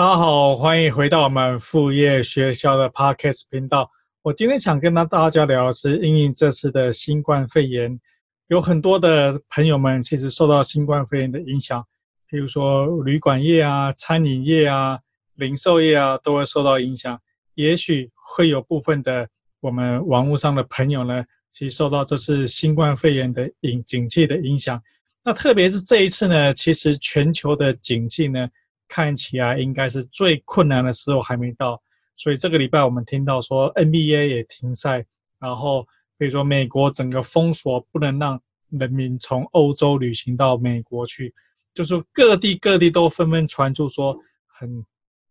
大家好，欢迎回到我们副业学校的 Podcast 频道。我今天想跟大家聊的是，因应这次的新冠肺炎，有很多的朋友们其实受到新冠肺炎的影响，比如说旅馆业啊、餐饮业啊、零售业啊，都会受到影响。也许会有部分的我们网络上的朋友呢，其实受到这次新冠肺炎的影景气的影响。那特别是这一次呢，其实全球的景气呢。看起来应该是最困难的时候还没到，所以这个礼拜我们听到说 NBA 也停赛，然后比如说美国整个封锁，不能让人民从欧洲旅行到美国去，就是各地各地都纷纷传出说很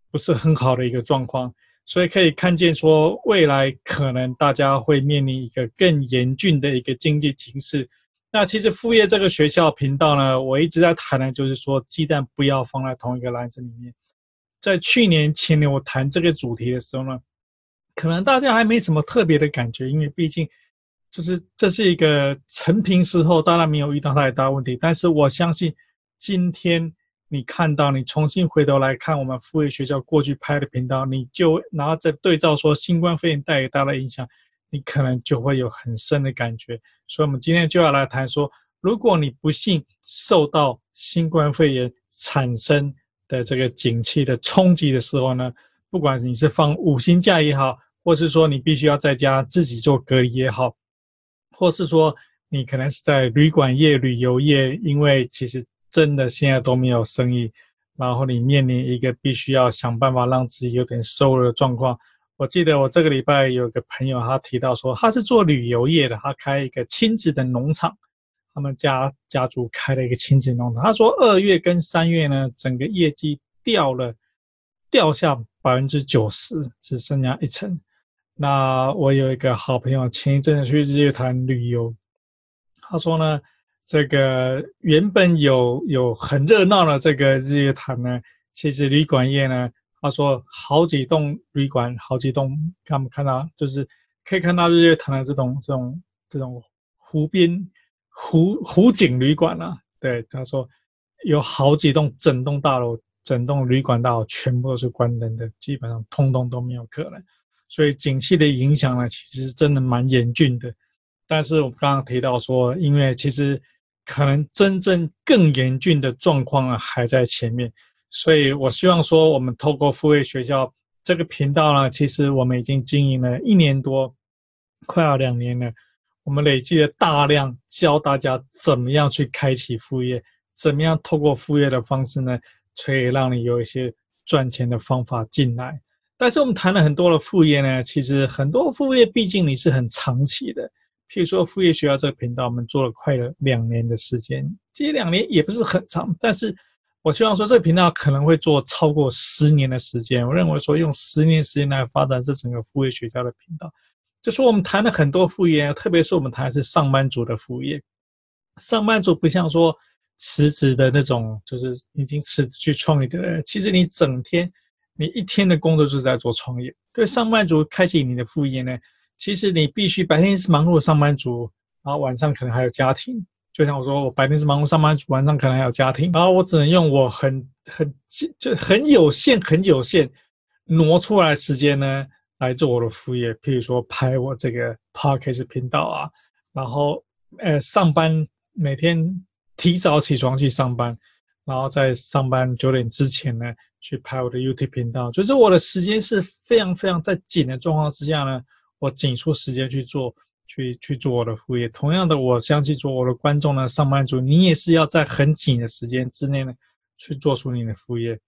不是很好的一个状况，所以可以看见说未来可能大家会面临一个更严峻的一个经济形势。那其实副业这个学校频道呢，我一直在谈的，就是说鸡蛋不要放在同一个篮子里面。在去年前年我谈这个主题的时候呢，可能大家还没什么特别的感觉，因为毕竟就是这是一个承平时候，当然没有遇到太大问题。但是我相信，今天你看到你重新回头来看我们副业学校过去拍的频道，你就然后再对照说新冠肺炎带给大家的影响。你可能就会有很深的感觉，所以，我们今天就要来谈说，如果你不幸受到新冠肺炎产生的这个景气的冲击的时候呢，不管你是放五星假也好，或是说你必须要在家自己做隔离也好，或是说你可能是在旅馆业、旅游业，因为其实真的现在都没有生意，然后你面临一个必须要想办法让自己有点收入的状况。我记得我这个礼拜有个朋友，他提到说他是做旅游业的，他开一个亲子的农场，他们家家族开了一个亲子农场。他说二月跟三月呢，整个业绩掉了，掉下百分之九十，只剩下一成。那我有一个好朋友，前一阵子去日月潭旅游，他说呢，这个原本有有很热闹的这个日月潭呢，其实旅馆业呢。他说：“好几栋旅馆，好几栋，他们看到就是可以看到日月潭的这种这种这种湖边湖湖景旅馆啊。对，他说有好几栋整栋大楼，整栋旅馆大楼全部都是关灯的，基本上通通都没有客人。所以景气的影响呢，其实真的蛮严峻的。但是我刚刚提到说，因为其实可能真正更严峻的状况啊，还在前面。”所以，我希望说，我们透过副业学校这个频道呢，其实我们已经经营了一年多，快要两年了。我们累积了大量教大家怎么样去开启副业，怎么样透过副业的方式呢，可以让你有一些赚钱的方法进来。但是，我们谈了很多的副业呢，其实很多副业毕竟你是很长期的。譬如说，副业学校这个频道，我们做了快了两年的时间，其实两年也不是很长，但是。我希望说，这个频道可能会做超过十年的时间。我认为说，用十年时间来发展这整个副业学校的频道，就说我们谈了很多副业，特别是我们谈的是上班族的副业。上班族不像说辞职的那种，就是已经辞职去创业的人。其实你整天，你一天的工作就是在做创业。对上班族开启你的副业呢，其实你必须白天是忙碌的上班族，然后晚上可能还有家庭。就像我说，我白天是忙碌上班，晚上可能还有家庭，然后我只能用我很很就很有限、很有限挪出来时间呢，来做我的副业。譬如说拍我这个 podcast 频道啊，然后呃上班每天提早起床去上班，然后在上班九点之前呢去拍我的 YouTube 频道。就是我的时间是非常非常在紧的状况之下呢，我挤出时间去做。去去做我的副业，同样的，我相信做我的观众呢，上班族，你也是要在很紧的时间之内呢，去做出你的副业。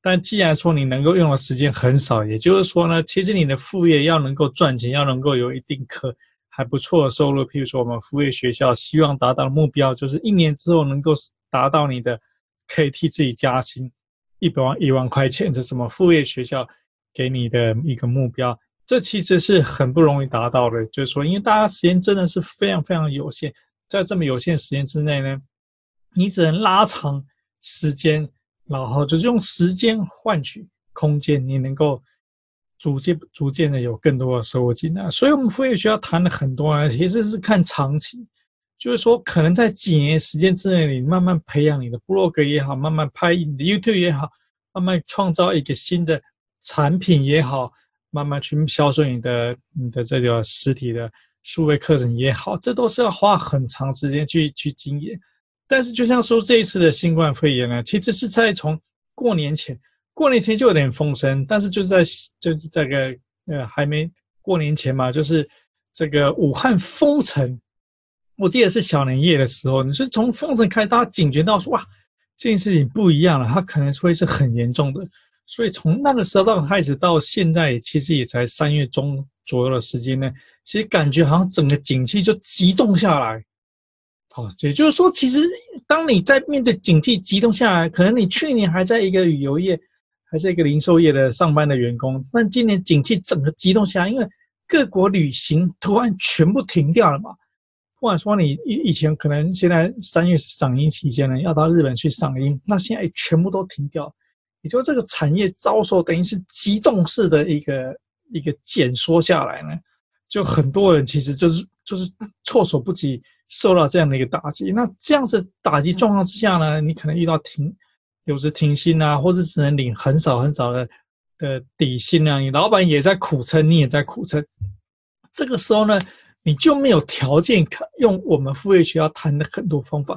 但既然说你能够用的时间很少，也就是说呢，其实你的副业要能够赚钱，要能够有一定可还不错的收入。譬如说，我们副业学校希望达到的目标，就是一年之后能够达到你的可以替自己加薪一百万一万块钱，这什么副业学校给你的一个目标。这其实是很不容易达到的，就是说，因为大家时间真的是非常非常有限，在这么有限时间之内呢，你只能拉长时间，然后就是用时间换取空间，你能够逐渐逐渐的有更多的收获进来。所以，我们副业学校谈了很多啊，其实是看长期，就是说，可能在几年时间之内，你慢慢培养你的部落格也好，慢慢拍你的 YouTube 也好，慢慢创造一个新的产品也好，慢慢去销售你的你的这个实体的数位课程也好，这都是要花很长时间去去经营。但是，就像说这一次的新冠肺炎呢，其实是在从过年前，过年前就有点风声，但是就在就是这个呃还没过年前嘛，就是这个武汉封城。我记得是小年夜的时候，你是从封城开始，大家警觉到说哇，这件事情不一样了，它可能会是很严重的。所以从那个时候开始到现在，其实也才三月中左右的时间呢，其实感觉好像整个景气就急冻下来。哦，也就是说，其实当你在面对景气急冻下来，可能你去年还在一个旅游业，还是一个零售业的上班的员工，但今年景气整个急冻下来，因为各国旅行突然全部停掉了嘛。不管说你以以前可能现在三月赏樱期间呢，要到日本去赏樱，那现在全部都停掉，也就这个产业遭受等于是急冻式的一个一个减缩下来呢，就很多人其实就是就是措手不及，受到这样的一个打击。那这样子打击状况之下呢，你可能遇到停，有时停薪啊，或者只能领很少很少的的底薪啊，你老板也在苦撑，你也在苦撑，这个时候呢。你就没有条件可用我们副业学校谈的很多方法，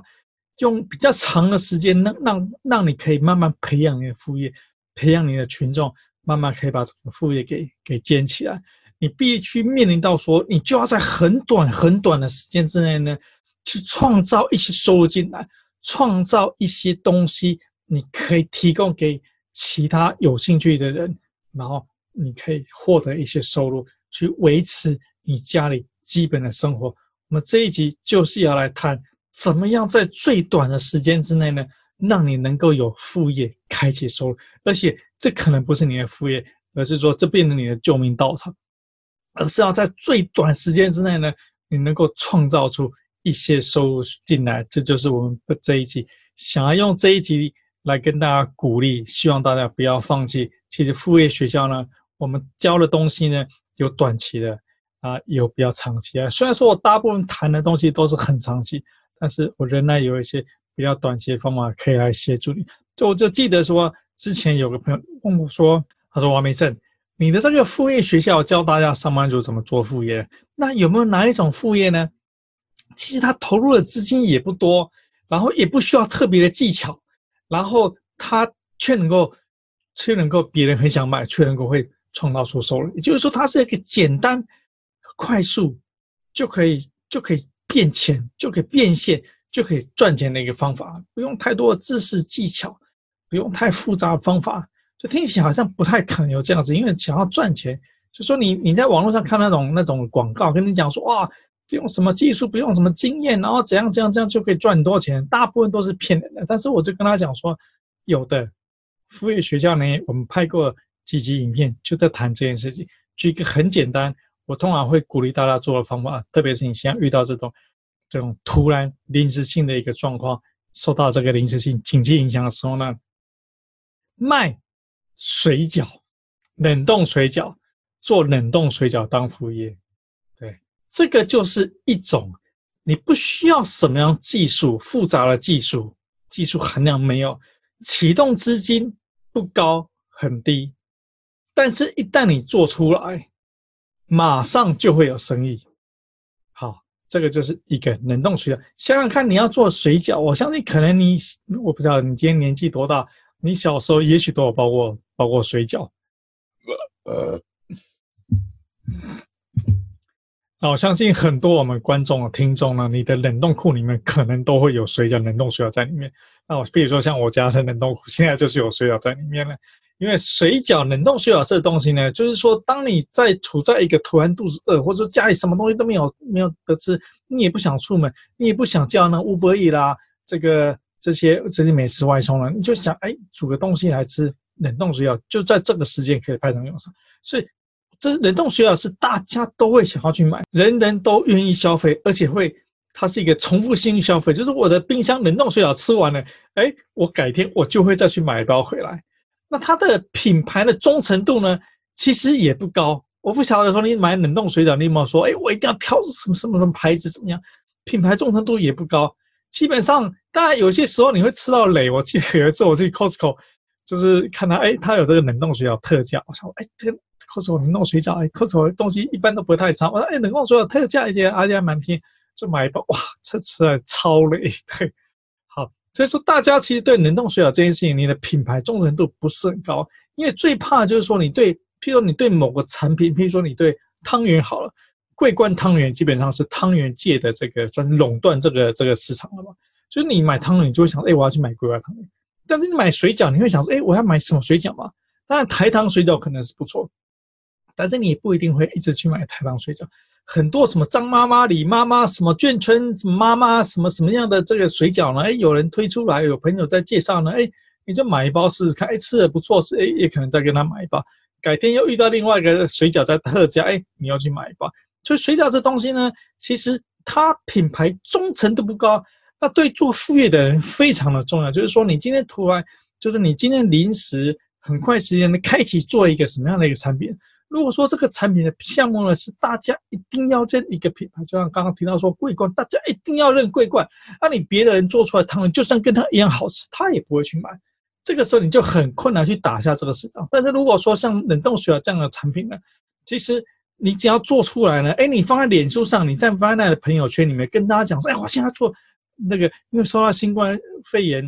用比较长的时间让让让你可以慢慢培养你的副业，培养你的群众，慢慢可以把这个副业给给建起来。你必须面临到说，你就要在很短很短的时间之内呢，去创造一些收入进来，创造一些东西，你可以提供给其他有兴趣的人，然后你可以获得一些收入，去维持你家里。基本的生活，我们这一集就是要来谈怎么样在最短的时间之内呢，让你能够有副业开启收入，而且这可能不是你的副业，而是说这变成你的救命稻草，而是要在最短时间之内呢，你能够创造出一些收入进来，这就是我们这一集想要用这一集来跟大家鼓励，希望大家不要放弃。其实副业学校呢，我们教的东西呢，有短期的。啊，有比较长期啊。虽然说我大部分谈的东西都是很长期，但是我仍然有一些比较短期的方法可以来协助你。就我就记得说，之前有个朋友问我说：“他说王梅胜，你的这个副业学校教大家上班族怎么做副业，那有没有哪一种副业呢？其实他投入的资金也不多，然后也不需要特别的技巧，然后他却能够却能够别人很想买，却能够会创造出收入。也就是说，它是一个简单。”快速就可以就可以变钱，就可以变现，就可以赚钱的一个方法，不用太多的知识技巧，不用太复杂的方法，就听起来好像不太可能有这样子。因为想要赚钱，就说你你在网络上看那种那种广告，跟你讲说哇，不用什么技术，不用什么经验，然后怎样怎样这样就可以赚很多钱，大部分都是骗人的。但是我就跟他讲说，有的副业学校呢，我们拍过几集影片，就在谈这件事情，举一个很简单。我通常会鼓励大家做的方法，特别是你现在遇到这种这种突然临时性的一个状况，受到这个临时性紧急影响的时候呢，卖水饺、冷冻水饺，做冷冻水饺当副业，对，这个就是一种你不需要什么样技术复杂的技术，技术含量没有，启动资金不高很低，但是一旦你做出来。马上就会有生意。好，这个就是一个冷冻水饺。想想看，你要做水饺，我相信可能你，我不知道你今天年纪多大，你小时候也许都有包过包过水饺。呃，那我相信很多我们观众啊、听众呢，你的冷冻库里面可能都会有水饺、冷冻水饺在里面。那我比如说像我家的冷冻库，现在就是有水饺在里面了。因为水饺、冷冻水饺这东西呢，就是说，当你在处在一个突然肚子饿，或者说家里什么东西都没有没有得吃，你也不想出门，你也不想叫那 UberE 啦，这个这些这些美食外送了，你就想哎，煮个东西来吃，冷冻水饺就在这个时间可以派上用场。所以，这冷冻水饺是大家都会想要去买，人人都愿意消费，而且会它是一个重复性消费，就是我的冰箱冷冻水饺吃完了，哎，我改天我就会再去买一包回来。那它的品牌的忠诚度呢，其实也不高。我不晓得说你买冷冻水饺，你有没有说，哎，我一定要挑什么什么什么牌子怎么样？品牌忠诚度也不高。基本上，当然有些时候你会吃到雷。我记得有一次我去 Costco，就是看到哎，他有这个冷冻水饺特价，我想哎，这个 Costco 冷冻水饺，哎，Costco 东西一般都不太差，我说哎，冷冻水饺特价一些，而且还蛮便宜，就买一包，哇，吃吃了超累，对，所以说大家其实对冷冻水饺这件事情，你的品牌忠诚度不是很高，因为最怕就是说你对，譬如说你对某个产品，譬如说你对汤圆好了，桂冠汤圆基本上是汤圆界的这个算垄断这个这个市场了嘛，就是你买汤圆，你就会想，哎，我要去买桂冠汤圆。但是你买水饺，你会想说，哎，我要买什么水饺嘛？当然台糖水饺可能是不错，但是你也不一定会一直去买台糖水饺。很多什么张妈妈、李妈妈、什么眷村什么妈妈、什么什么样的这个水饺呢？哎，有人推出来，有朋友在介绍呢，哎，你就买一包试试看，哎，吃的不错，是哎，也可能再跟他买一包。改天又遇到另外一个水饺在特价，哎，你要去买一包。所以水饺这东西呢，其实它品牌忠诚度不高。那对做副业的人非常的重要，就是说你今天突然，就是你今天临时很快时间的开启做一个什么样的一个产品？如果说这个产品的项目呢是大家一定要认一个品牌，就像刚刚提到说桂冠，大家一定要认桂冠，那你别的人做出来汤圆就算跟他一样好吃，他也不会去买。这个时候你就很困难去打下这个市场。但是如果说像冷冻水饺这样的产品呢，其实你只要做出来呢，哎，你放在脸书上，你在 Vina 的朋友圈里面跟大家讲说，哎，我现在做。那个，因为受到新冠肺炎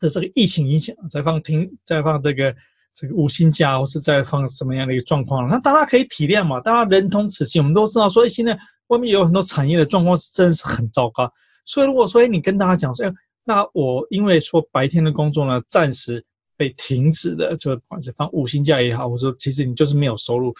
的这个疫情影响，在放停，在放这个这个无薪假，或是在放什么样的一个状况？那大家可以体谅嘛，大家人同此心，我们都知道，所以现在外面有很多产业的状况是真的是很糟糕。所以如果说你跟大家讲说，那我因为说白天的工作呢，暂时被停止的，就不管是放五薪假也好，我说其实你就是没有收入，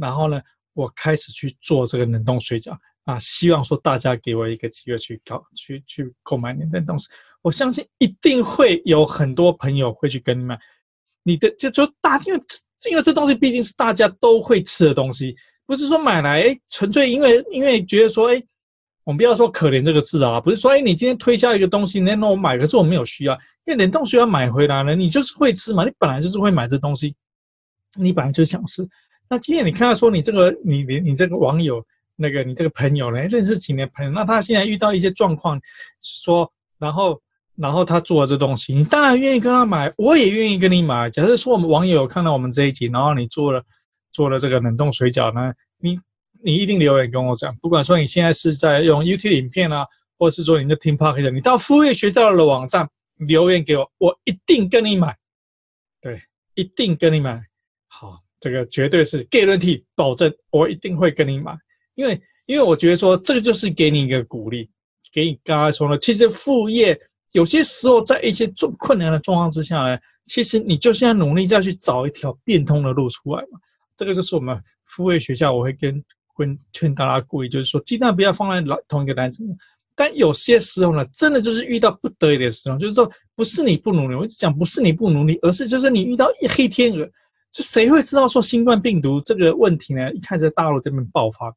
然后呢，我开始去做这个冷冻水饺。啊，希望说大家给我一个机会去搞，去去购买你的东西，我相信一定会有很多朋友会去跟你买。你的就就大，因为因为这东西毕竟是大家都会吃的东西，不是说买来纯粹因为因为觉得说，哎，我们不要说可怜这个字啊，不是说，哎，你今天推销一个东西，那那我买，可是我没有需要，因为冷冻需要买回来了，你就是会吃嘛，你本来就是会买这东西，你本来就想吃。那今天你看到说你这个你你你这个网友。那个你这个朋友呢，认识几年朋友，那他现在遇到一些状况，说，然后，然后他做了这东西，你当然愿意跟他买，我也愿意跟你买。假设说我们网友看到我们这一集，然后你做了做了这个冷冻水饺呢，你你一定留言跟我讲，不管说你现在是在用 YouTube 影片啊，或者是说你在听 Podcast，你到副业学校的网站留言给我，我一定跟你买，对，一定跟你买。好，这个绝对是 guarantee 保证，我一定会跟你买。因为，因为我觉得说，这个就是给你一个鼓励，给你刚才说了，其实副业有些时候在一些重困难的状况之下呢，其实你就是要努力再去找一条变通的路出来嘛。这个就是我们复位学校，我会跟跟劝大家故意，就是说，鸡蛋不要放在老同一个篮子。但有些时候呢，真的就是遇到不得已的时候，就是说，不是你不努力，我一直讲不是你不努力，而是就是你遇到一黑天鹅，就谁会知道说新冠病毒这个问题呢？一开始在大陆这边爆发。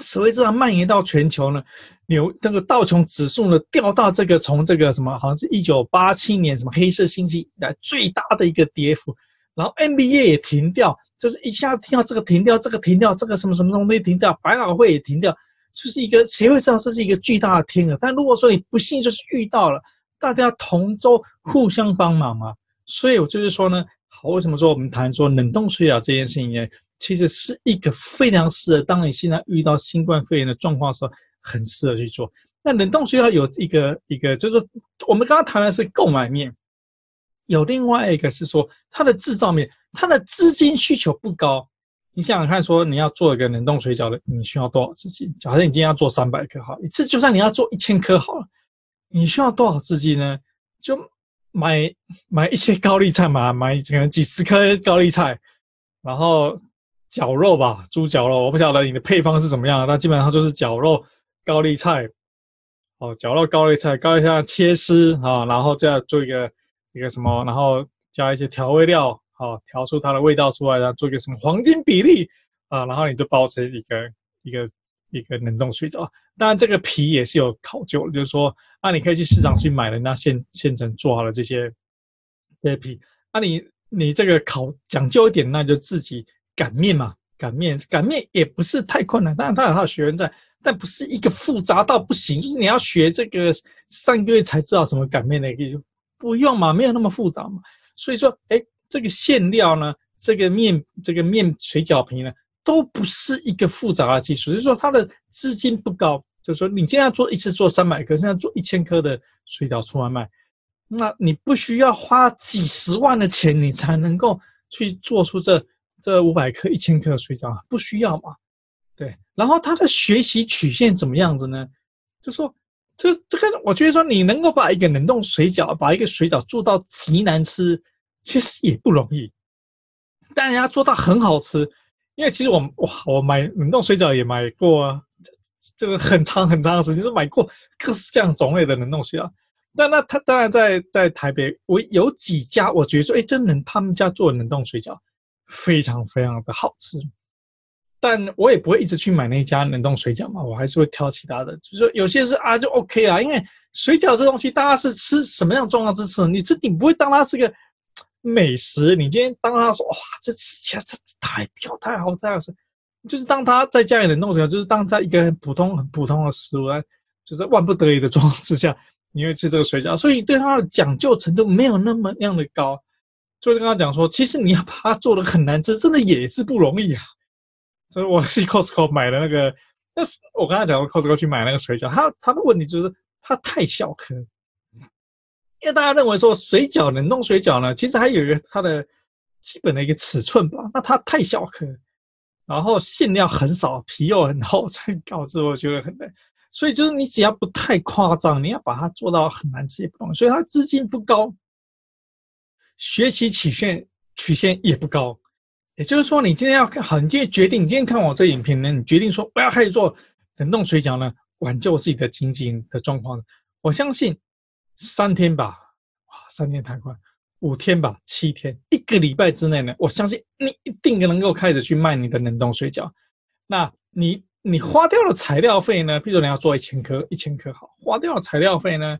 所谓这样蔓延到全球呢，牛那个道琼指数呢掉到这个从这个什么好像是一九八七年什么黑色星期以来最大的一个跌幅，然后 NBA 也停掉，就是一下子听到这个停掉，这个停掉，这个什么什么东西停掉，百老汇也停掉，就是一个谁会知道这是一个巨大的天鹅？但如果说你不幸就是遇到了，大家同舟互相帮忙嘛。所以我就是说呢，好，为什么说我们谈说冷冻水饺这件事情呢？其实是一个非常适合，当你现在遇到新冠肺炎的状况的时候，很适合去做。那冷冻水饺有一个一个，就是说我们刚刚谈的是购买面，有另外一个是说它的制造面，它的资金需求不高。你想想看，说你要做一个冷冻水饺的，你需要多少资金？假设你今天要做三百颗，好，一次就算你要做一千颗好了，你需要多少资金呢？就买买一些高丽菜嘛，买可能几十颗高丽菜，然后。绞肉吧，猪绞肉，我不晓得你的配方是怎么样，那基本上就是绞肉、高丽菜，哦，绞肉、高丽菜，高丽菜切丝啊，然后再做一个一个什么，然后加一些调味料，好，调出它的味道出来，然后做一个什么黄金比例啊，然后你就包成一个一个一个冷冻水饺。当然，这个皮也是有考究，就是说，啊，你可以去市场去买人家现现成做好的这些这些皮，啊你，你你这个考讲究一点，那就自己。擀面嘛，擀面，擀面也不是太困难，当然它有它的学问在，但不是一个复杂到不行。就是你要学这个三个月才知道什么擀面的，也就不用嘛，没有那么复杂嘛。所以说，哎，这个馅料呢，这个面，这个面水饺皮呢，都不是一个复杂的技术，就是说它的资金不高。就是说，你今天要做一次做三百颗，现在做一千颗的水饺出来卖，那你不需要花几十万的钱，你才能够去做出这这五百克、一千克的水饺，不需要嘛？对。然后它的学习曲线怎么样子呢？就说这这个，我觉得说你能够把一个冷冻水饺，把一个水饺做到极难吃，其实也不容易。但人家做到很好吃，因为其实我哇，我买冷冻水饺也买过啊。这个很长很长的时间，是买过各式各样种类的冷冻水饺。但那他当然在在台北，我有几家，我觉得说，哎，真能他们家做冷冻水饺非常非常的好吃。但我也不会一直去买那家冷冻水饺嘛，我还是会挑其他的。就是说有些是啊，就 OK 啊，因为水饺这东西，大家是吃什么样状况之吃？你这你不会当它是个美食，你今天当它说哇，这吃起来这这太漂太好太好吃。就是当他在家里冷冻水饺，就是当在一个很普通、很普通的食物，就是万不得已的状况之下，你会吃这个水饺，所以对它的讲究程度没有那么样的高。就是跟他讲说，其实你要把它做的很难吃，真的也是不容易啊。所以我去 Costco 买的那个，但是我刚才讲过 Costco 去买那个水饺，它它的问题就是它太小颗，因为大家认为说水饺冷冻水饺呢，其实还有一个它的基本的一个尺寸吧，那它太小颗。然后馅料很少，皮又很厚，才导致我觉得很难。所以就是你只要不太夸张，你要把它做到很难吃也不容易。所以它资金不高，学习曲线曲线也不高。也就是说，你今天要看好，你今天决定，你今天看我这影片呢，你决定说我要开始做冷冻水饺呢，挽救自己的经济的状况。我相信三天吧，哇，三天太快。五天吧，七天，一个礼拜之内呢，我相信你一定能够开始去卖你的冷冻水饺。那你你花掉了材料费呢？比如你要做一千颗，一千颗好，花掉了材料费呢，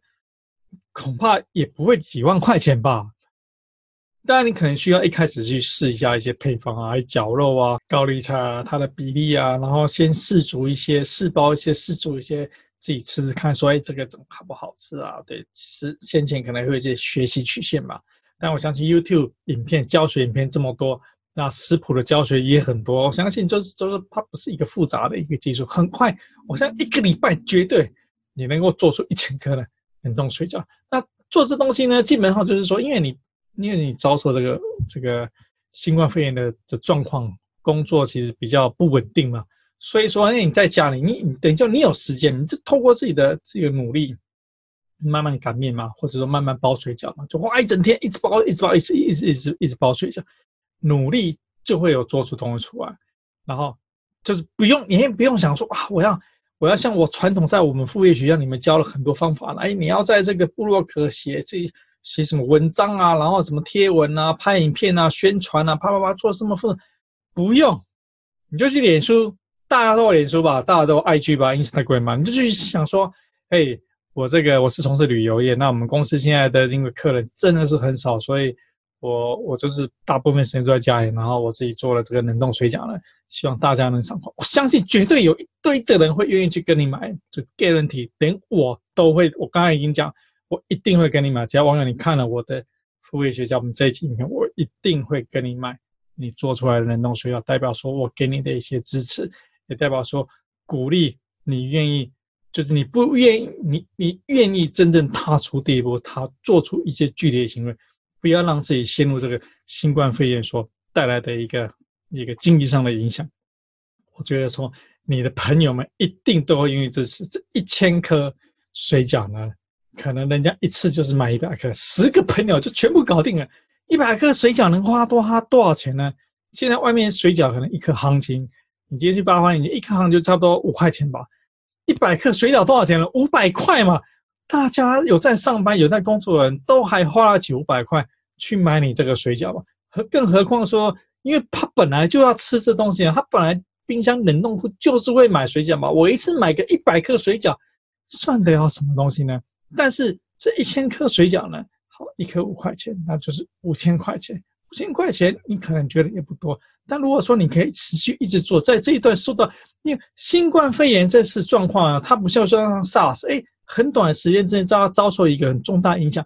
恐怕也不会几万块钱吧。当然，你可能需要一开始去试一下一些配方啊，绞肉啊，高丽菜啊，它的比例啊，然后先试煮一些，试包一些，试煮一些，自己吃吃看，说哎，这个怎么好不好吃啊？对，其实先前可能会有一些学习曲线嘛。但我相信 YouTube 影片教学影片这么多，那食谱的教学也很多。我相信就是就是它不是一个复杂的一个技术，很快，我相信一个礼拜绝对你能够做出一千颗的冷冻水饺。那做这东西呢，基本上就是说，因为你因为你遭受这个这个新冠肺炎的的状况，工作其实比较不稳定嘛，所以说，那你在家里，你你等于就你有时间，你就透过自己的这个努力。慢慢擀面嘛，或者说慢慢包水饺嘛，就花一整天，一直包，一直包，一直一直一直一直包水饺，努力就会有做出东西出来。然后就是不用，你也不用想说啊，我要我要像我传统在我们副业学校里面教了很多方法，哎，你要在这个部落格写这写什么文章啊，然后什么贴文啊、拍影片啊、宣传啊，啪啪啪做什么复杂，不用，你就去脸书，大家都有脸书吧，大家都有 IG 吧，Instagram 嘛，你就去想说，哎。我这个我是从事旅游业，那我们公司现在的因为客人真的是很少，所以我我就是大部分时间都在家里，然后我自己做了这个冷冻水饺了，希望大家能赏。我相信绝对有一堆的人会愿意去跟你买，就 guarantee，连我都会。我刚才已经讲，我一定会跟你买。只要网友你看了我的副业学校我们这一集影片，我一定会跟你买你做出来的冷冻水饺，代表说我给你的一些支持，也代表说鼓励你愿意。就是你不愿意，你你愿意真正踏出第一步，他做出一些剧烈的行为，不要让自己陷入这个新冠肺炎所带来的一个一个经济上的影响。我觉得说，你的朋友们一定都会愿意支持。这一千颗水饺呢，可能人家一次就是买一百克，十个朋友就全部搞定了。一百克水饺能花多花多少钱呢？现在外面水饺可能一颗行情，你今天去八方你，一颗行就差不多五块钱吧。一百克水饺多少钱了？五百块嘛！大家有在上班、有在工作的人都还花得起五百块去买你这个水饺吧？何更何况说，因为他本来就要吃这东西啊，他本来冰箱冷冻库就是会买水饺嘛。我一次买个一百克水饺，算得了什么东西呢？但是这一千克水饺呢，好，一颗五块钱，那就是五千块钱。五千块钱，你可能觉得也不多，但如果说你可以持续一直做，在这一段受到因为新冠肺炎这次状况啊，它不像说 SARS，哎，很短时间之内遭遭受一个很重大影响。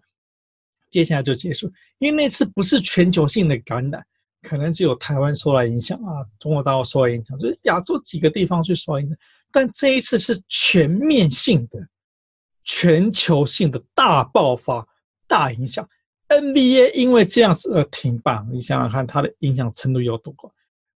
接下来就结束。因为那次不是全球性的感染，可能只有台湾受到影响啊，中国大陆受到影响，就是亚洲几个地方去受到影响。但这一次是全面性的、全球性的大爆发、大影响。NBA 因为这样子而停办，你想想看，它的影响程度有多高？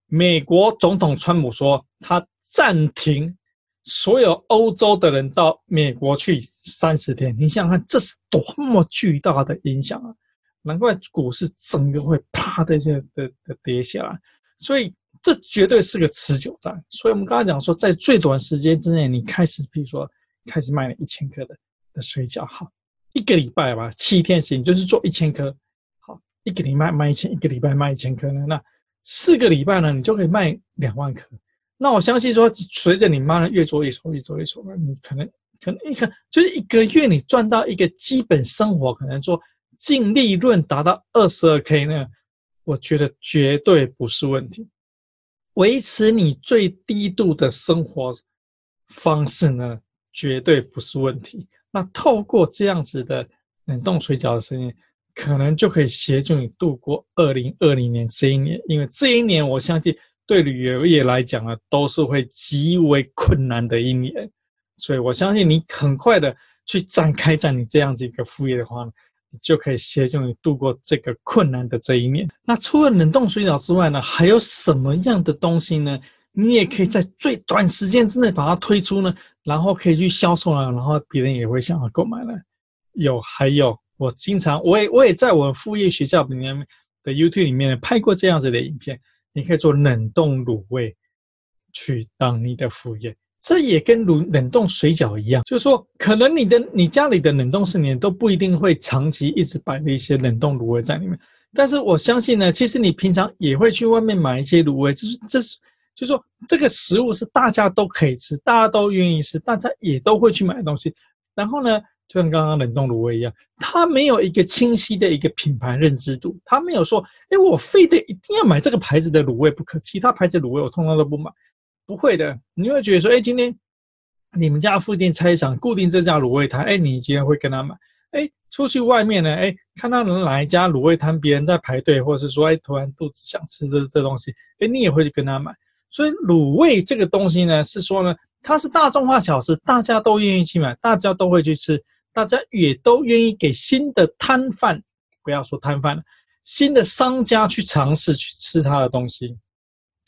美国总统川普说，他暂停所有欧洲的人到美国去三十天。你想想看，这是多么巨大的影响啊！难怪股市整个会啪的这的的跌下来。所以这绝对是个持久战。所以我们刚才讲说，在最短时间之内，你开始，比如说开始卖了一千颗的的水饺，好。一个礼拜吧，七天时间就是做一千颗，好，一个礼拜卖一千，一个礼拜卖一千颗呢，那四个礼拜呢，你就可以卖两万颗。那我相信说，随着你妈的越做越熟，越做越熟，你可能可能一个，就是一个月你赚到一个基本生活，可能说净利润达到二十二 K 呢，我觉得绝对不是问题。维持你最低度的生活方式呢，绝对不是问题。那透过这样子的冷冻水饺的生意，可能就可以协助你度过二零二零年这一年，因为这一年我相信对旅游业来讲呢，都是会极为困难的一年，所以我相信你很快的去展开在你这样子一个副业的话呢，你就可以协助你度过这个困难的这一年。那除了冷冻水饺之外呢，还有什么样的东西呢？你也可以在最短时间之内把它推出呢，然后可以去销售了，然后别人也会想要购买了。有，还有，我经常，我也我也在我副业学校里面的 YouTube 里面拍过这样子的影片。你可以做冷冻卤味去当你的副业，这也跟卤冷冻水饺一样，就是说，可能你的你家里的冷冻室里都不一定会长期一直摆着一些冷冻卤味在里面，但是我相信呢，其实你平常也会去外面买一些卤味，就是这是。就是说，这个食物是大家都可以吃，大家都愿意吃，大家也都会去买东西。然后呢，就像刚刚冷冻卤味一样，它没有一个清晰的一个品牌认知度，它没有说，哎，我非得一定要买这个牌子的卤味不可，其他牌子卤味我通通都不买。不会的，你会觉得说，哎，今天你们家附近菜市场固定这家卤味摊，哎，你今天会跟他买。哎，出去外面呢，哎，看到哪一家卤味摊，别人在排队，或者是说，哎，突然肚子想吃这这东西，哎，你也会去跟他买。所以卤味这个东西呢，是说呢，它是大众化小吃，大家都愿意去买，大家都会去吃，大家也都愿意给新的摊贩，不要说摊贩了，新的商家去尝试去吃它的东西，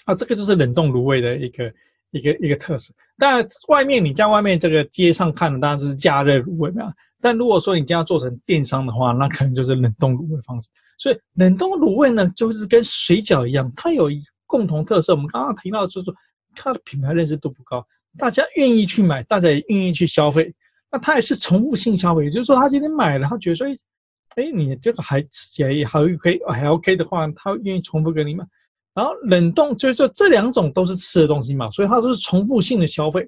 啊，这个就是冷冻卤味的一个一个一个特色。当然，外面你在外面这个街上看的当然是加热卤味嘛，但如果说你将要做成电商的话，那可能就是冷冻卤味方式。所以冷冻卤味呢，就是跟水饺一样，它有一。共同特色，我们刚刚提到就是，它的品牌认识度不高，大家愿意去买，大家也愿意去消费。那它也是重复性消费，也就是说，他今天买了，他觉得说，哎，你这个还吃起来也还 OK，还 OK 的话，他愿意重复给你买。然后冷冻就是说，这两种都是吃的东西嘛，所以它都是重复性的消费。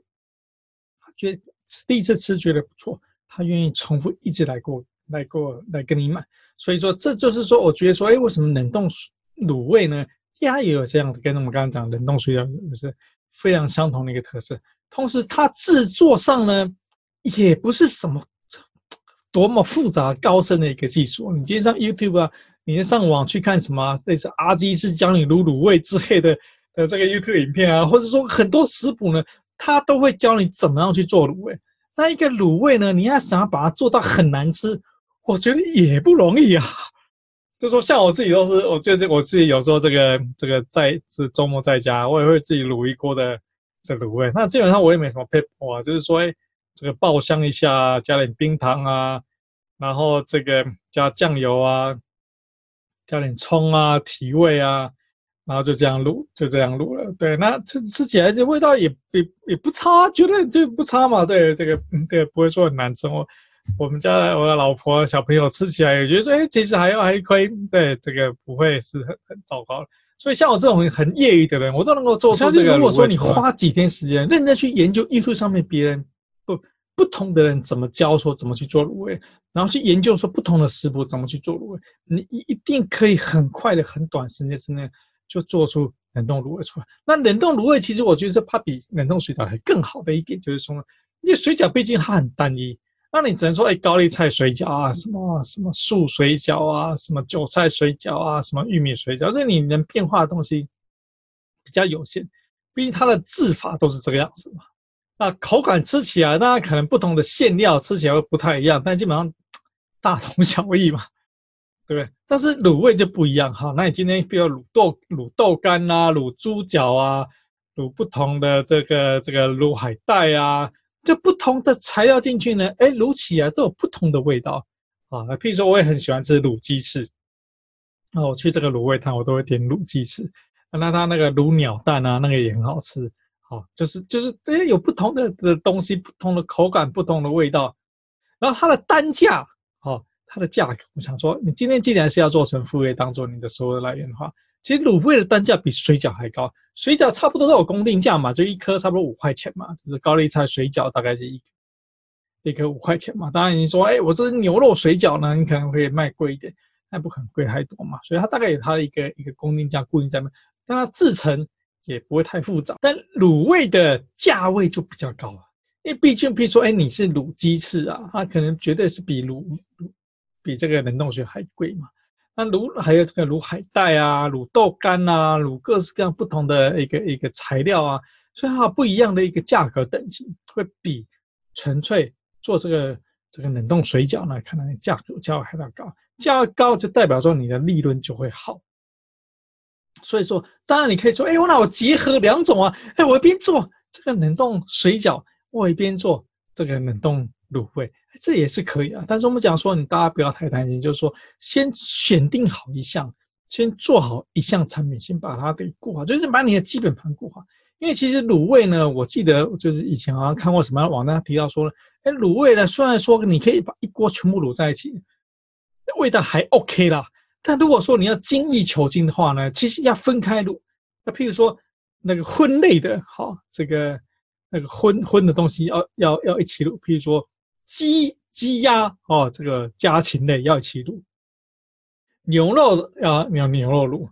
他觉得第一次吃觉得不错，他愿意重复一直来过来过来跟你买。所以说，这就是说，我觉得说，哎，为什么冷冻卤味呢？它也有这样子，跟我们刚刚讲冷冻水饺就是非常相同的一个特色。同时，它制作上呢，也不是什么多么复杂高深的一个技术。你今天上 YouTube 啊，你上网去看什么类似阿基师教你卤卤味之类的的这个 YouTube 影片啊，或者说很多食谱呢，它都会教你怎么样去做卤味。那一个卤味呢，你要想要把它做到很难吃，我觉得也不容易啊。就说像我自己都是，我就是我自己有时候这个这个在是周末在家，我也会自己卤一锅的的卤味。那基本上我也没什么撇步啊，就是说，哎，这个爆香一下，加点冰糖啊，然后这个加酱油啊，加点葱啊提味啊，然后就这样卤，就这样卤了。对，那吃吃起来这味道也也也不差，觉得就不差嘛。对，这个对不会说很难吃哦。我们家我的老婆小朋友吃起来也觉得说，哎，其实还还可以，对，这个不会是很很糟糕的。所以像我这种很业余的人，我都能够做出这个。如果说你花几天时间认真去研究 YouTube 上面别人不不同的人怎么教，说怎么去做卤味，然后去研究说不同的食谱怎么去做卤味，你一一定可以很快的、很短时间之内就做出冷冻卤味出来。那冷冻卤味其实我觉得是怕比冷冻水饺还更好的一点，就是说，因为水饺毕竟它很单一。那你只能说，哎，高丽菜水饺啊，什么什么素水饺啊，什么韭菜水饺啊，什么玉米水饺，这你能变化的东西比较有限。毕竟它的制法都是这个样子嘛。那口感吃起来，当然可能不同的馅料吃起来会不太一样，但基本上大同小异嘛，对 不对？但是卤味就不一样哈。那你今天比如卤豆卤豆干啊，卤猪脚啊，卤不同的这个这个卤海带啊。就不同的材料进去呢，哎，卤起来都有不同的味道啊。譬如说，我也很喜欢吃卤鸡翅，那我去这个卤味摊，我都会点卤鸡翅。那它那个卤鸟蛋啊，那个也很好吃。好，就是就是这些有不同的的东西，不同的口感，不同的味道。然后它的单价，好，它的价格，我想说，你今天既然是要做成副业，当做你的收入来源的话。其实卤味的单价比水饺还高，水饺差不多都有公定价嘛，就一颗差不多五块钱嘛，就是高丽菜水饺大概是一一颗五块钱嘛。当然你说，哎，我这是牛肉水饺呢，你可能会卖贵一点，但不可能贵太多嘛。所以它大概有它的一个一个公定价固定在那，但它制成也不会太复杂。但卤味的价位就比较高了，因为毕竟，譬如说，哎，你是卤鸡翅啊，它可能绝对是比卤比这个冷冻水还贵嘛。那卤还有这个卤海带啊，卤豆干啊，卤各式各样不同的一个一个材料啊，所以它不一样的一个价格等级，会比纯粹做这个这个冷冻水饺呢，可能价格价位还要高，价格高就代表说你的利润就会好。所以说，当然你可以说，哎，我那我结合两种啊，哎，我一边做这个冷冻水饺，我一边做这个冷冻卤味。这也是可以啊，但是我们讲说，你大家不要太担心，就是说，先选定好一项，先做好一项产品，先把它给顾好，就是把你的基本盘顾好。因为其实卤味呢，我记得就是以前好像看过什么网站提到说了，哎，卤味呢，虽然说你可以把一锅全部卤在一起，味道还 OK 啦，但如果说你要精益求精的话呢，其实要分开卤。那譬如说那个荤类的，好，这个那个荤荤的东西要要要一起卤，譬如说。鸡、鸡鸭哦，这个家禽类要一起卤，牛肉要要牛肉卤，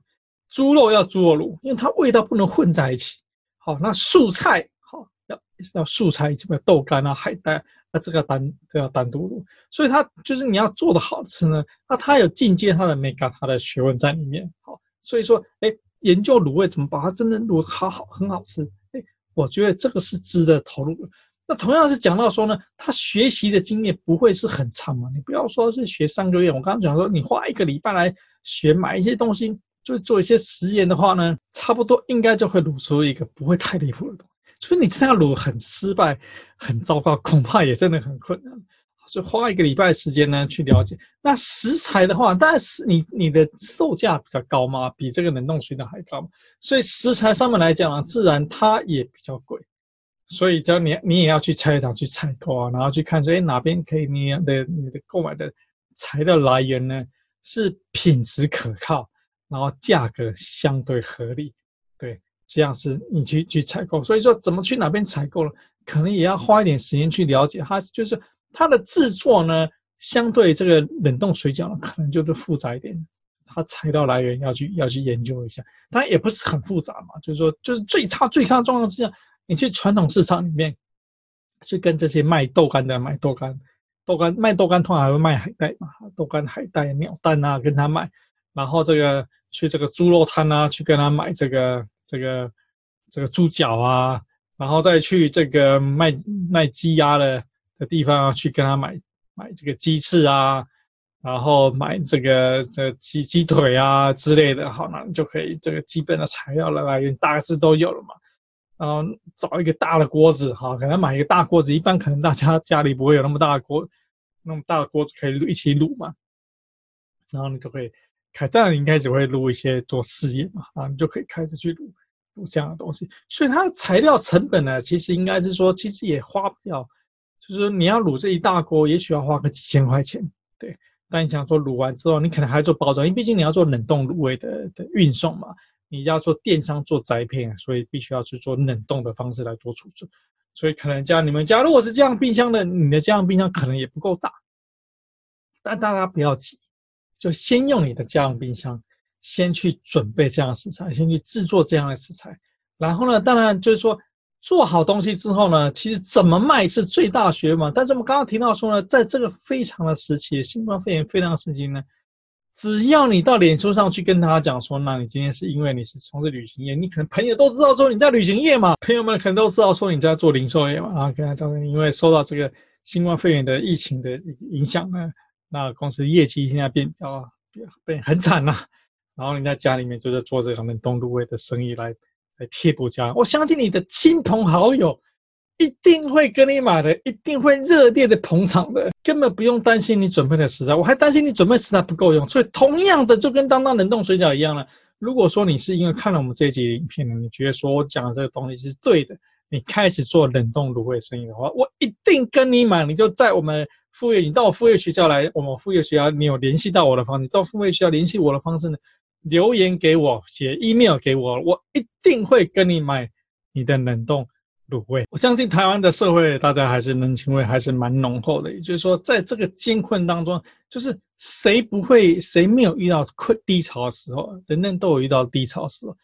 猪肉要猪肉卤，因为它味道不能混在一起。好，那素菜好要要素菜，什么豆干啊、海带，那这个单都要单独卤。所以它就是你要做的好吃呢，那它有进阶它的美感，它的学问在里面。好，所以说，哎，研究卤味怎么把它真的卤好好很好吃，哎，我觉得这个是值得投入的。那同样是讲到说呢，他学习的经验不会是很长嘛？你不要说是学三个月，我刚刚讲说你花一个礼拜来学买一些东西，就做一些实验的话呢，差不多应该就会卤出一个不会太离谱的东西。所以你这样卤很失败、很糟糕，恐怕也真的很困难。所以花一个礼拜时间呢去了解。那食材的话，但是你你的售价比较高嘛，比这个冷冻水的还高，所以食材上面来讲呢，自然它也比较贵。所以，只要你你也要去菜市场去采购啊，然后去看说，哎，哪边可以你的你的购买的材料来源呢是品质可靠，然后价格相对合理，对，这样是你去去采购。所以说，怎么去哪边采购呢？可能也要花一点时间去了解。它就是它的制作呢，相对这个冷冻水饺呢，可能就是复杂一点。它材料来源要去要去研究一下，当然也不是很复杂嘛，就是说，就是最差最差状况之下。你去传统市场里面去跟这些卖豆干的买豆干，豆干卖豆干通常还会卖海带嘛，豆干、海带、鸟蛋啊，跟他买。然后这个去这个猪肉摊啊，去跟他买这个这个这个猪脚啊，然后再去这个卖卖鸡鸭的的地方啊，去跟他买买这个鸡翅啊，然后买这个这个鸡鸡腿啊之类的，好，那你就可以这个基本的材料的来源大概是都有了嘛。然后找一个大的锅子，哈，可能买一个大锅子。一般可能大家家里不会有那么大的锅，那么大的锅子可以一起卤嘛。然后你就可以开，当然你应该只会卤一些做试验嘛，啊，你就可以开始去卤卤这样的东西。所以它的材料成本呢，其实应该是说，其实也花不了，就是你要卤这一大锅，也许要花个几千块钱，对。但你想说卤完之后，你可能还要做包装，因为毕竟你要做冷冻卤味的的运送嘛。你要做电商做宅配，所以必须要去做冷冻的方式来做储存，所以可能家你们家如果是这样冰箱的，你的这样冰箱可能也不够大，但大家不要急，就先用你的家用冰箱，先去准备这样的食材，先去制作这样的食材，然后呢，当然就是说做好东西之后呢，其实怎么卖是最大学问。但是我们刚刚提到说呢，在这个非常的时期，新冠肺炎非常时期呢，只要你到脸书上去跟他讲说，那你今天是因为你是从事旅行业，你可能朋友都知道说你在旅行业嘛，朋友们可能都知道说你在做零售业嘛，然后跟他讲，因为受到这个新冠肺炎的疫情的影响呢，那公司业绩现在变比较变很惨呐，然后你在家里面就在做这个冷冻卤味的生意来。来贴补家，我相信你的亲朋好友一定会跟你买的，一定会热烈的捧场的，根本不用担心你准备的食材，我还担心你准备食材不够用。所以同样的，就跟当当冷冻水饺一样了。如果说你是因为看了我们这一集影片呢，你觉得说我讲的这个东西是对的，你开始做冷冻芦荟生意的话，我一定跟你买。你就在我们副业，你到我副业学校来，我们副业学校你有联系到我的方式，你到副业学校联系我的方式呢？留言给我，写 email 给我，我一定会跟你买你的冷冻卤味。我相信台湾的社会，大家还是人情味还是蛮浓厚的。也就是说，在这个艰困当中，就是谁不会，谁没有遇到困低潮的时候，人人都有遇到低潮的时候。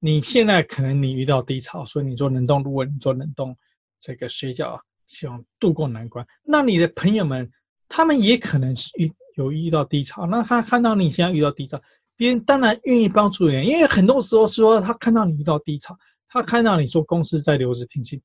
你现在可能你遇到低潮，所以你做冷冻卤味，你做冷冻这个水饺，希望度过难关。那你的朋友们，他们也可能是遇有遇到低潮，那他看到你现在遇到低潮。别人当然愿意帮助人，因为很多时候说他看到你遇到低潮，他看到你说公司在留职停薪，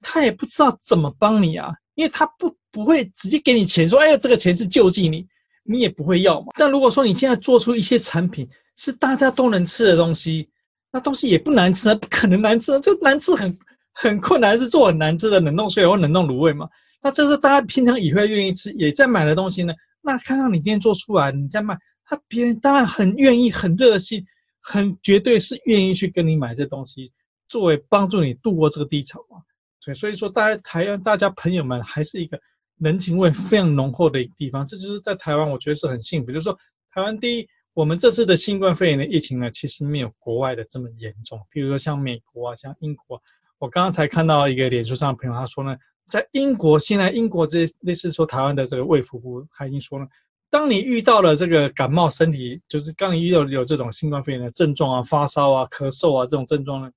他也不知道怎么帮你啊，因为他不不会直接给你钱，说哎呀这个钱是救济你，你也不会要嘛。但如果说你现在做出一些产品是大家都能吃的东西，那东西也不难吃啊，不可能难吃啊，就难吃很很困难，是做很难吃的冷冻水或冷冻卤味嘛。那这是大家平常也会愿意吃，也在买的东西呢。那看到你今天做出来，你在卖。他别人当然很愿意、很热心、很绝对是愿意去跟你买这东西，作为帮助你度过这个低潮啊。所以，所以说，大家台湾大家朋友们还是一个人情味非常浓厚的一个地方。这就是在台湾，我觉得是很幸福。就是说，台湾第一，我们这次的新冠肺炎的疫情呢，其实没有国外的这么严重。譬如说像美国啊，像英国，我刚刚才看到一个脸书上的朋友，他说呢，在英国现在英国这类似说台湾的这个卫福部，他已经说了。当你遇到了这个感冒，身体就是当你遇到有这种新冠肺炎的症状啊，发烧啊、咳嗽啊这种症状呢，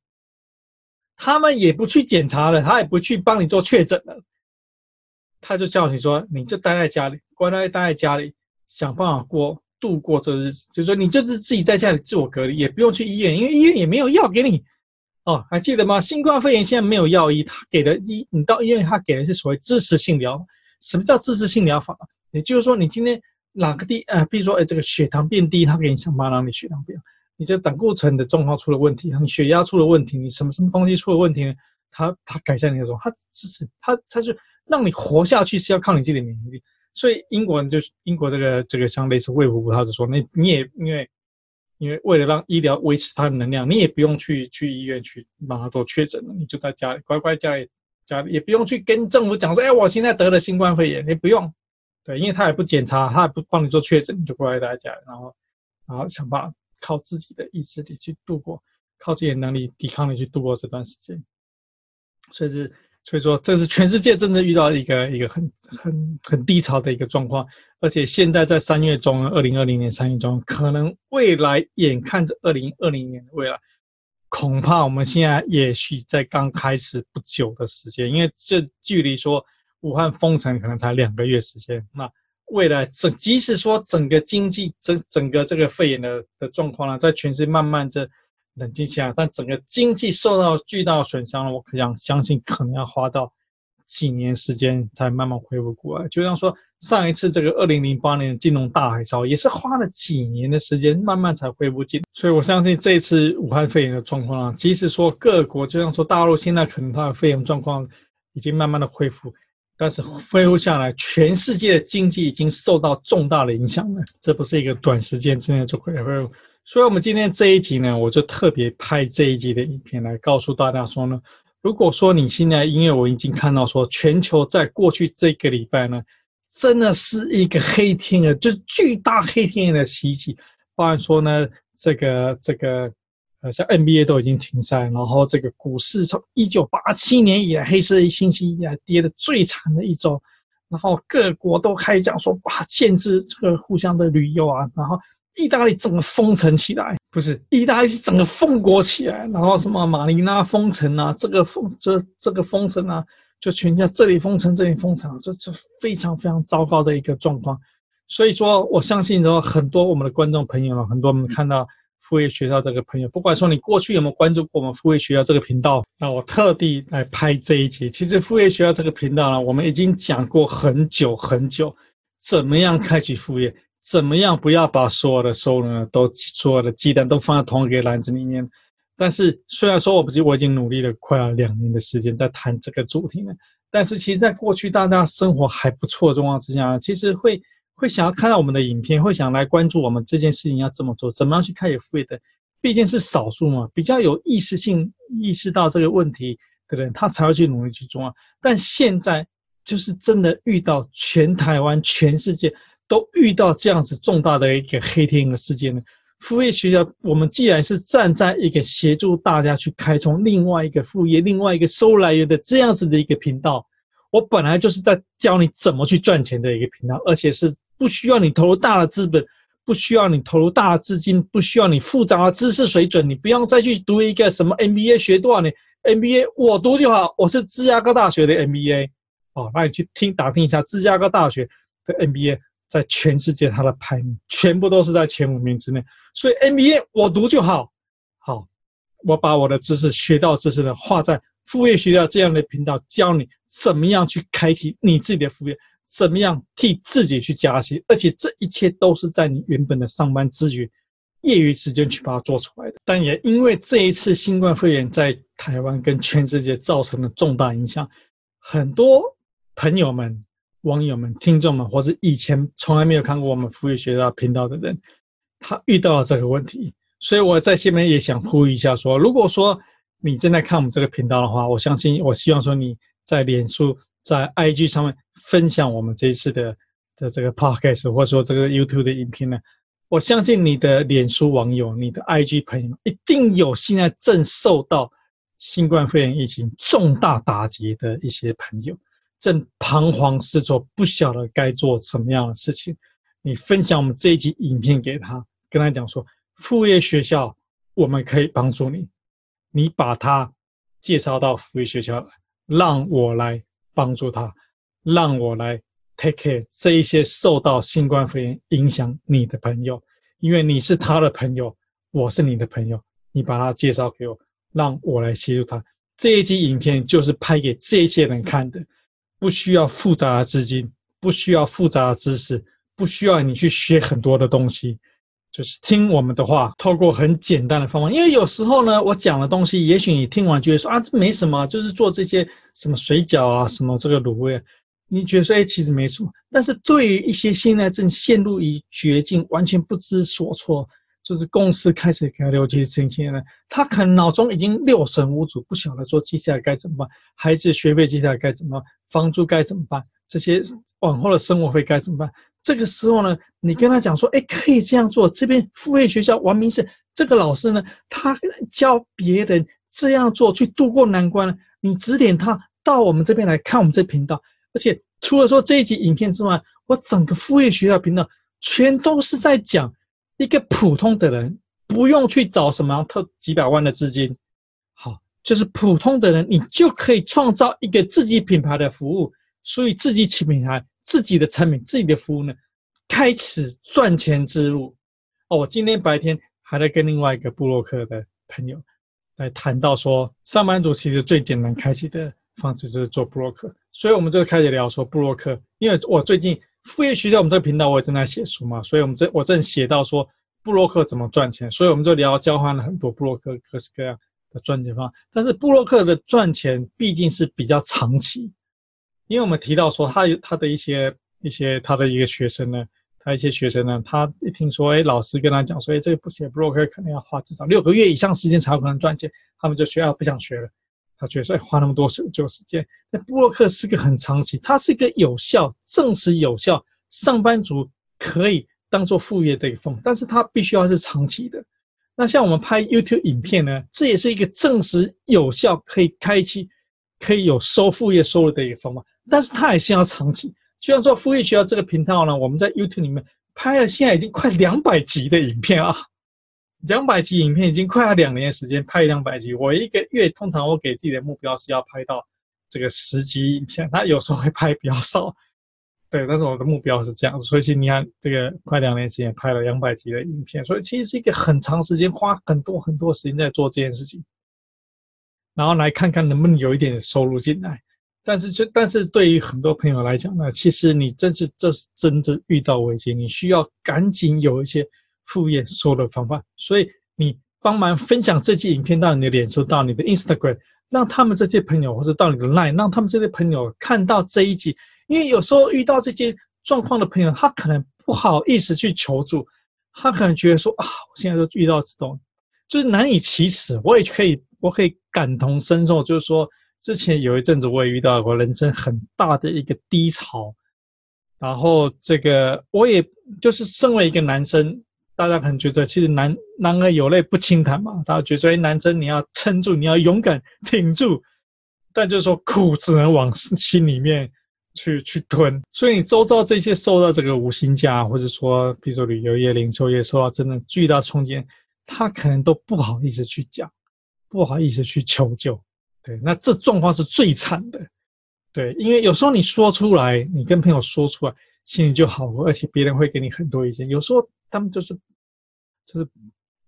他们也不去检查了，他也不去帮你做确诊了，他就叫你说，你就待在家里，乖乖待在家里，想办法过度过这日子。就是说，你就是自己在家里自我隔离，也不用去医院，因为医院也没有药给你。哦，还记得吗？新冠肺炎现在没有药医，他给的医，你到医院他给的是所谓支持性疗。什么叫支持性疗法？也就是说，你今天。哪个地呃，比如说，哎，这个血糖变低，他给你想办法让你血糖变。你这胆固醇的状况出了问题，你血压出了问题，你什么什么东西出了问题呢？他他改善你的时候，他支持他，他是让你活下去是要靠你自己的免疫力。所以英国人就是英国这个这个像类似卫福部，他就说，那你也因为因为为了让医疗维持它的能量，你也不用去去医院去帮他做确诊了，你就在家里乖乖家里家里，也不用去跟政府讲说，哎，我现在得了新冠肺炎，你不用。对，因为他也不检查，他也不帮你做确诊，你就乖乖待在家里，然后，然后想办法靠自己的意志力去度过，靠自己的能力抵抗力去度过这段时间。所以是，所以说，这是全世界真的遇到一个一个很很很低潮的一个状况。而且现在在三月中，二零二零年三月中，可能未来眼看着二零二零年的未来，恐怕我们现在也许在刚开始不久的时间，因为这距离说。武汉封城可能才两个月时间，那未来整即使说整个经济整整个这个肺炎的的状况呢，在全世界慢慢的冷静下来，但整个经济受到巨大的损伤了，我可想相信可能要花到几年时间才慢慢恢复过来。就像说上一次这个二零零八年的金融大海啸，也是花了几年的时间慢慢才恢复进。所以我相信这一次武汉肺炎的状况啊，即使说各国就像说大陆现在可能它的肺炎状况已经慢慢的恢复。但是恢复下来，全世界的经济已经受到重大的影响了。这不是一个短时间之内就可以恢复。所以，我们今天这一集呢，我就特别拍这一集的影片来告诉大家说呢，如果说你现在，因为我已经看到说，全球在过去这个礼拜呢，真的是一个黑天鹅，就是巨大黑天鹅的袭击。包含说呢，这个这个。呃，像 NBA 都已经停赛，然后这个股市从一九八七年以来黑色星期以来跌的最惨的一周，然后各国都开始讲说，哇，限制这个互相的旅游啊，然后意大利整个封城起来，不是意大利是整个封国起来，然后什么马尼拉封城啊，这个封这这个封城啊，就全家这里封城，这里封城，这这非常非常糟糕的一个状况。所以说，我相信说很多我们的观众朋友啊，很多我们看到副业学校这个朋友，不管说你过去有没有关注过我们副业学校这个频道，那我特地来拍这一集。其实副业学校这个频道呢，我们已经讲过很久很久，怎么样开启副业，怎么样不要把所有的收入呢，都所有的鸡蛋都放在同一个篮子里面。但是虽然说我不是我已经努力了快要两年的时间在谈这个主题呢，但是其实在过去大家生活还不错的状况之下，其实会。会想要看到我们的影片，会想来关注我们这件事情要怎么做，怎么样去开启副业的，毕竟是少数嘛，比较有意识性意识到这个问题的人，他才会去努力去做啊。但现在就是真的遇到全台湾、全世界都遇到这样子重大的一个黑天鹅事件呢。副业学校，我们既然是站在一个协助大家去开创另外一个副业、另外一个收入来源的这样子的一个频道，我本来就是在教你怎么去赚钱的一个频道，而且是。不需要你投入大的资本，不需要你投入大的资金，不需要你复杂的知识水准，你不用再去读一个什么 MBA 学多少年 MBA，我读就好。我是芝加哥大学的 MBA，哦，那你去听打听一下芝加哥大学的 MBA，在全世界它的排名全部都是在前五名之内，所以 MBA 我读就好。好，我把我的知识学到知识的画在副业学校这样的频道，教你怎么样去开启你自己的副业。怎么样替自己去加薪？而且这一切都是在你原本的上班之余、业余时间去把它做出来的。但也因为这一次新冠肺炎在台湾跟全世界造成了重大影响，很多朋友们、网友们、听众们，或是以前从来没有看过我们副业学校频道的人，他遇到了这个问题。所以我在下面也想呼吁一下说：如果说你正在看我们这个频道的话，我相信，我希望说你在脸书。在 IG 上面分享我们这一次的的这个 Podcast，或者说这个 YouTube 的影片呢，我相信你的脸书网友、你的 IG 朋友一定有现在正受到新冠肺炎疫情重大打击的一些朋友，正彷徨失措，不晓得该做什么样的事情。你分享我们这一集影片给他，跟他讲说，副业学校我们可以帮助你，你把他介绍到副业学校来，让我来。帮助他，让我来 take care 这一些受到新冠肺炎影响你的朋友，因为你是他的朋友，我是你的朋友，你把他介绍给我，让我来协助他。这一集影片就是拍给这些人看的，不需要复杂的资金，不需要复杂的知识，不需要你去学很多的东西。就是听我们的话，透过很简单的方法。因为有时候呢，我讲的东西，也许你听完觉得说啊，这没什么，就是做这些什么水饺啊，什么这个卤味，你觉得说哎，其实没什么。但是对于一些现在正陷入于绝境、完全不知所措，就是公司开始给他留这些事情呢，他可能脑中已经六神无主，不晓得说接下来该怎么办，孩子学费接下来该怎么办，房租该怎么办，这些往后的生活费该怎么办。这个时候呢，你跟他讲说，哎，可以这样做。这边副业学校王明是这个老师呢，他教别人这样做去度过难关。你指点他到我们这边来看我们这频道。而且除了说这一集影片之外，我整个副业学校频道全都是在讲一个普通的人不用去找什么特几百万的资金，好，就是普通的人你就可以创造一个自己品牌的服务，所以自己起品牌。自己的产品、自己的服务呢，开始赚钱之路。哦，我今天白天还在跟另外一个布洛克的朋友来谈到说，上班族其实最简单开启的方式就是做布洛克，所以我们就开始聊说布洛克。因为我最近副业学校我们这个频道我也正在写书嘛，所以我们这我正写到说布洛克怎么赚钱，所以我们就聊交换了很多布洛克各式各样的赚钱方。但是布洛克的赚钱毕竟是比较长期。因为我们提到说，他有他的一些一些他的一个学生呢，他一些学生呢，他一听说，哎，老师跟他讲说，哎，这个不写 broker 可能要花至少六个月以上时间才有可能赚钱，他们就学校不想学了。他觉得说，哎，花那么多时就时间，那布洛克是个很长期，它是一个有效、证实有效，上班族可以当做副业的一个方法，但是它必须要是长期的。那像我们拍 YouTube 影片呢，这也是一个证实有效，可以开启。可以有收副业收入的一个方法，但是它也是要长期。就像说副业学校这个频道呢，我们在 YouTube 里面拍了现在已经快两百集的影片啊，两百集影片已经快要两年时间拍两百集。我一个月通常我给自己的目标是要拍到这个十集影片，他有时候会拍比较少，对，但是我的目标是这样子。所以你看，这个快两年时间拍了两百集的影片，所以其实是一个很长时间，花很多很多时间在做这件事情，然后来看看能不能有一点收入进来。但是，就但是对于很多朋友来讲呢，其实你真是这是真正遇到危机，你需要赶紧有一些副业收的方法。所以，你帮忙分享这期影片到你的脸书、到你的 Instagram，让他们这些朋友或者到你的 Line，让他们这些朋友看到这一集。因为有时候遇到这些状况的朋友，他可能不好意思去求助，他可能觉得说啊，我现在都遇到这种，就是难以启齿。我也可以，我可以感同身受，就是说。之前有一阵子，我也遇到过人生很大的一个低潮，然后这个我也就是身为一个男生，大家可能觉得其实男男儿有泪不轻弹嘛，大家觉得男生你要撑住，你要勇敢挺住，但就是说苦只能往心里面去 去吞，所以你周遭这些受到这个无薪假，或者说比如说旅游业、零售业受到真的巨大冲击，他可能都不好意思去讲，不好意思去求救。对，那这状况是最惨的，对，因为有时候你说出来，你跟朋友说出来，心里就好过，而且别人会给你很多意见。有时候他们就是，就是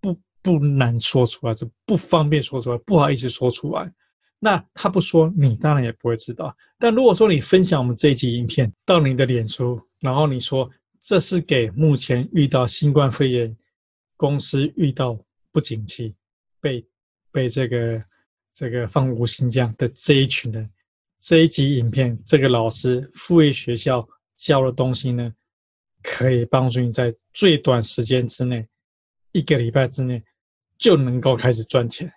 不不难说出来，就不方便说出来，不好意思说出来。那他不说，你当然也不会知道。但如果说你分享我们这一集影片到你的脸书，然后你说这是给目前遇到新冠肺炎公司遇到不景气，被被这个。这个放无心这样的这一群人，这一集影片，这个老师副业学校教的东西呢，可以帮助你在最短时间之内，一个礼拜之内就能够开始赚钱。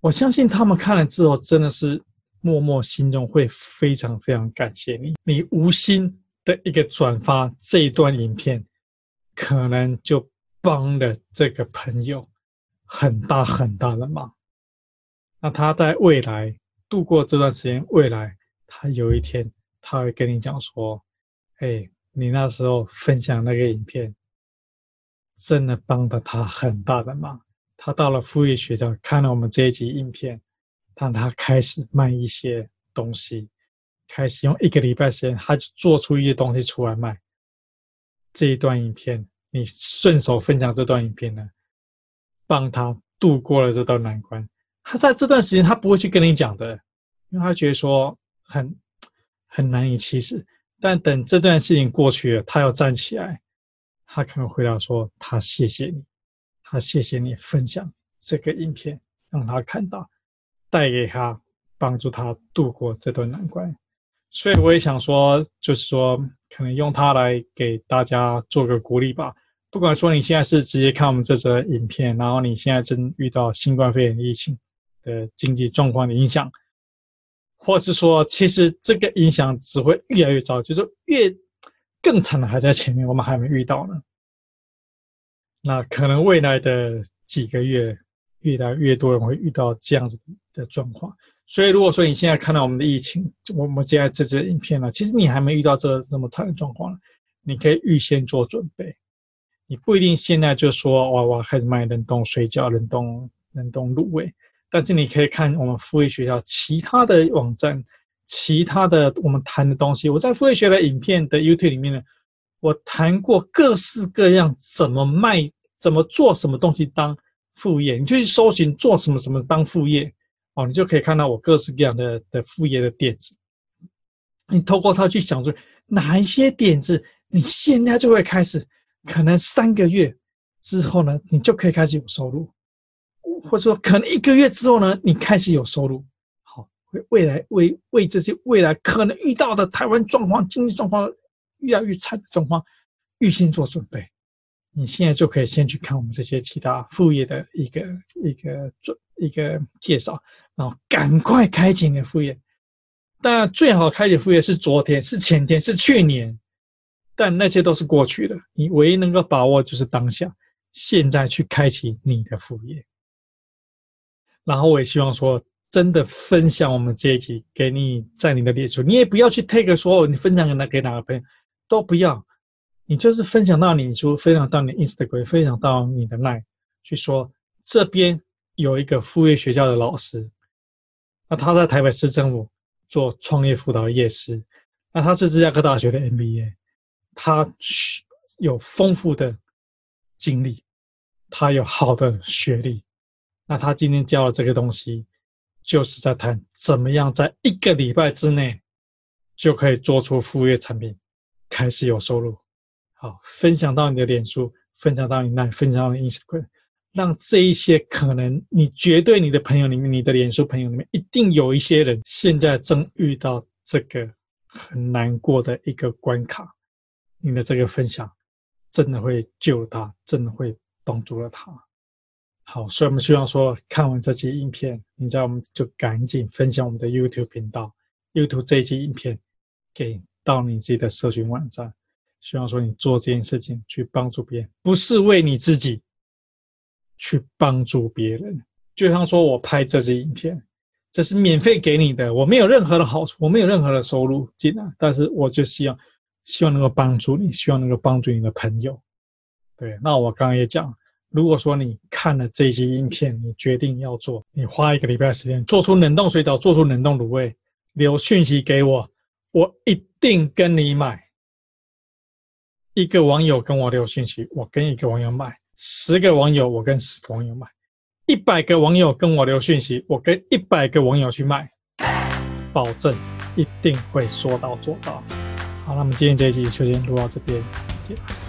我相信他们看了之后，真的是默默心中会非常非常感谢你。你无心的一个转发这一段影片，可能就帮了这个朋友很大很大的忙。那他在未来度过这段时间，未来他有一天他会跟你讲说：“哎，你那时候分享那个影片，真的帮了他很大的忙。他到了副业学校看了我们这一集影片，让他开始卖一些东西，开始用一个礼拜时间，他就做出一些东西出来卖。这一段影片，你顺手分享这段影片呢，帮他度过了这道难关。”他在这段时间，他不会去跟你讲的，因为他觉得说很很难以启齿。但等这段事情过去了，他要站起来，他可能回答说：“他谢谢你，他谢谢你分享这个影片，让他看到，带给他帮助他度过这段难关。”所以我也想说，就是说，可能用它来给大家做个鼓励吧。不管说你现在是直接看我们这则影片，然后你现在正遇到新冠肺炎疫情。的经济状况的影响，或是说，其实这个影响只会越来越糟，就是越更惨的还在前面，我们还没遇到呢。那可能未来的几个月，越来越多人会遇到这样子的状况。所以，如果说你现在看到我们的疫情，我们现在这支影片呢，其实你还没遇到这这么惨的状况，你可以预先做准备。你不一定现在就说哇哇开始卖冷冻水饺、冷冻冷冻卤味。但是你可以看我们副业学校其他的网站，其他的我们谈的东西。我在副业学的影片的 YouTube 里面呢，我谈过各式各样怎么卖、怎么做什么东西当副业。你就去搜寻做什么什么当副业哦，你就可以看到我各式各样的的副业的点子。你透过它去想出哪一些点子，你现在就会开始，可能三个月之后呢，你就可以开始有收入。或者说，可能一个月之后呢，你开始有收入，好，为未来为为这些未来可能遇到的台湾状况、经济状况越来越差的状况，预先做准备。你现在就可以先去看我们这些其他副业的一个一个准一个介绍，然后赶快开启你的副业。当然，最好开启副业是昨天、是前天、是去年，但那些都是过去的。你唯一能够把握就是当下，现在去开启你的副业。然后我也希望说，真的分享我们这一集给你，在你的列出，你也不要去 take 说你分享给哪给哪个朋友，都不要，你就是分享到你说，分享到你 Instagram，分享到你的 Line，去说这边有一个副业学校的老师，那他在台北市政府做创业辅导业师，那他是芝加哥大学的 MBA，他有丰富的经历，他有好的学历，那他今天教的这个东西，就是在谈怎么样在一个礼拜之内就可以做出副业产品，开始有收入。好，分享到你的脸书，分享到你那，分享到你 Instagram，让这一些可能你绝对你的朋友里面，你的脸书朋友里面，一定有一些人现在正遇到这个很难过的一个关卡。你的这个分享真的会救他，真的会帮助了他。好，所以我们希望说，看完这期影片，你在我们就赶紧分享我们的 YouTube 频道，YouTube 这一期影片给到你自己的社群网站。希望说你做这件事情去帮助别人，不是为你自己，去帮助别人。就像说我拍这支影片，这是免费给你的，我没有任何的好处，我没有任何的收入进来，但是我就希望，希望能够帮助你，希望能够帮助你的朋友。对，那我刚刚也讲。如果说你看了这些影片，你决定要做，你花一个礼拜时间做出冷冻水饺，做出冷冻卤味，留讯息给我，我一定跟你买。一个网友跟我留讯息，我跟一个网友买；十个网友，我跟十个网友买；一百个网友跟我留讯息，我跟一百个网友去卖，保证一定会说到做到。好，那么今天这一集就先录到这边，谢谢。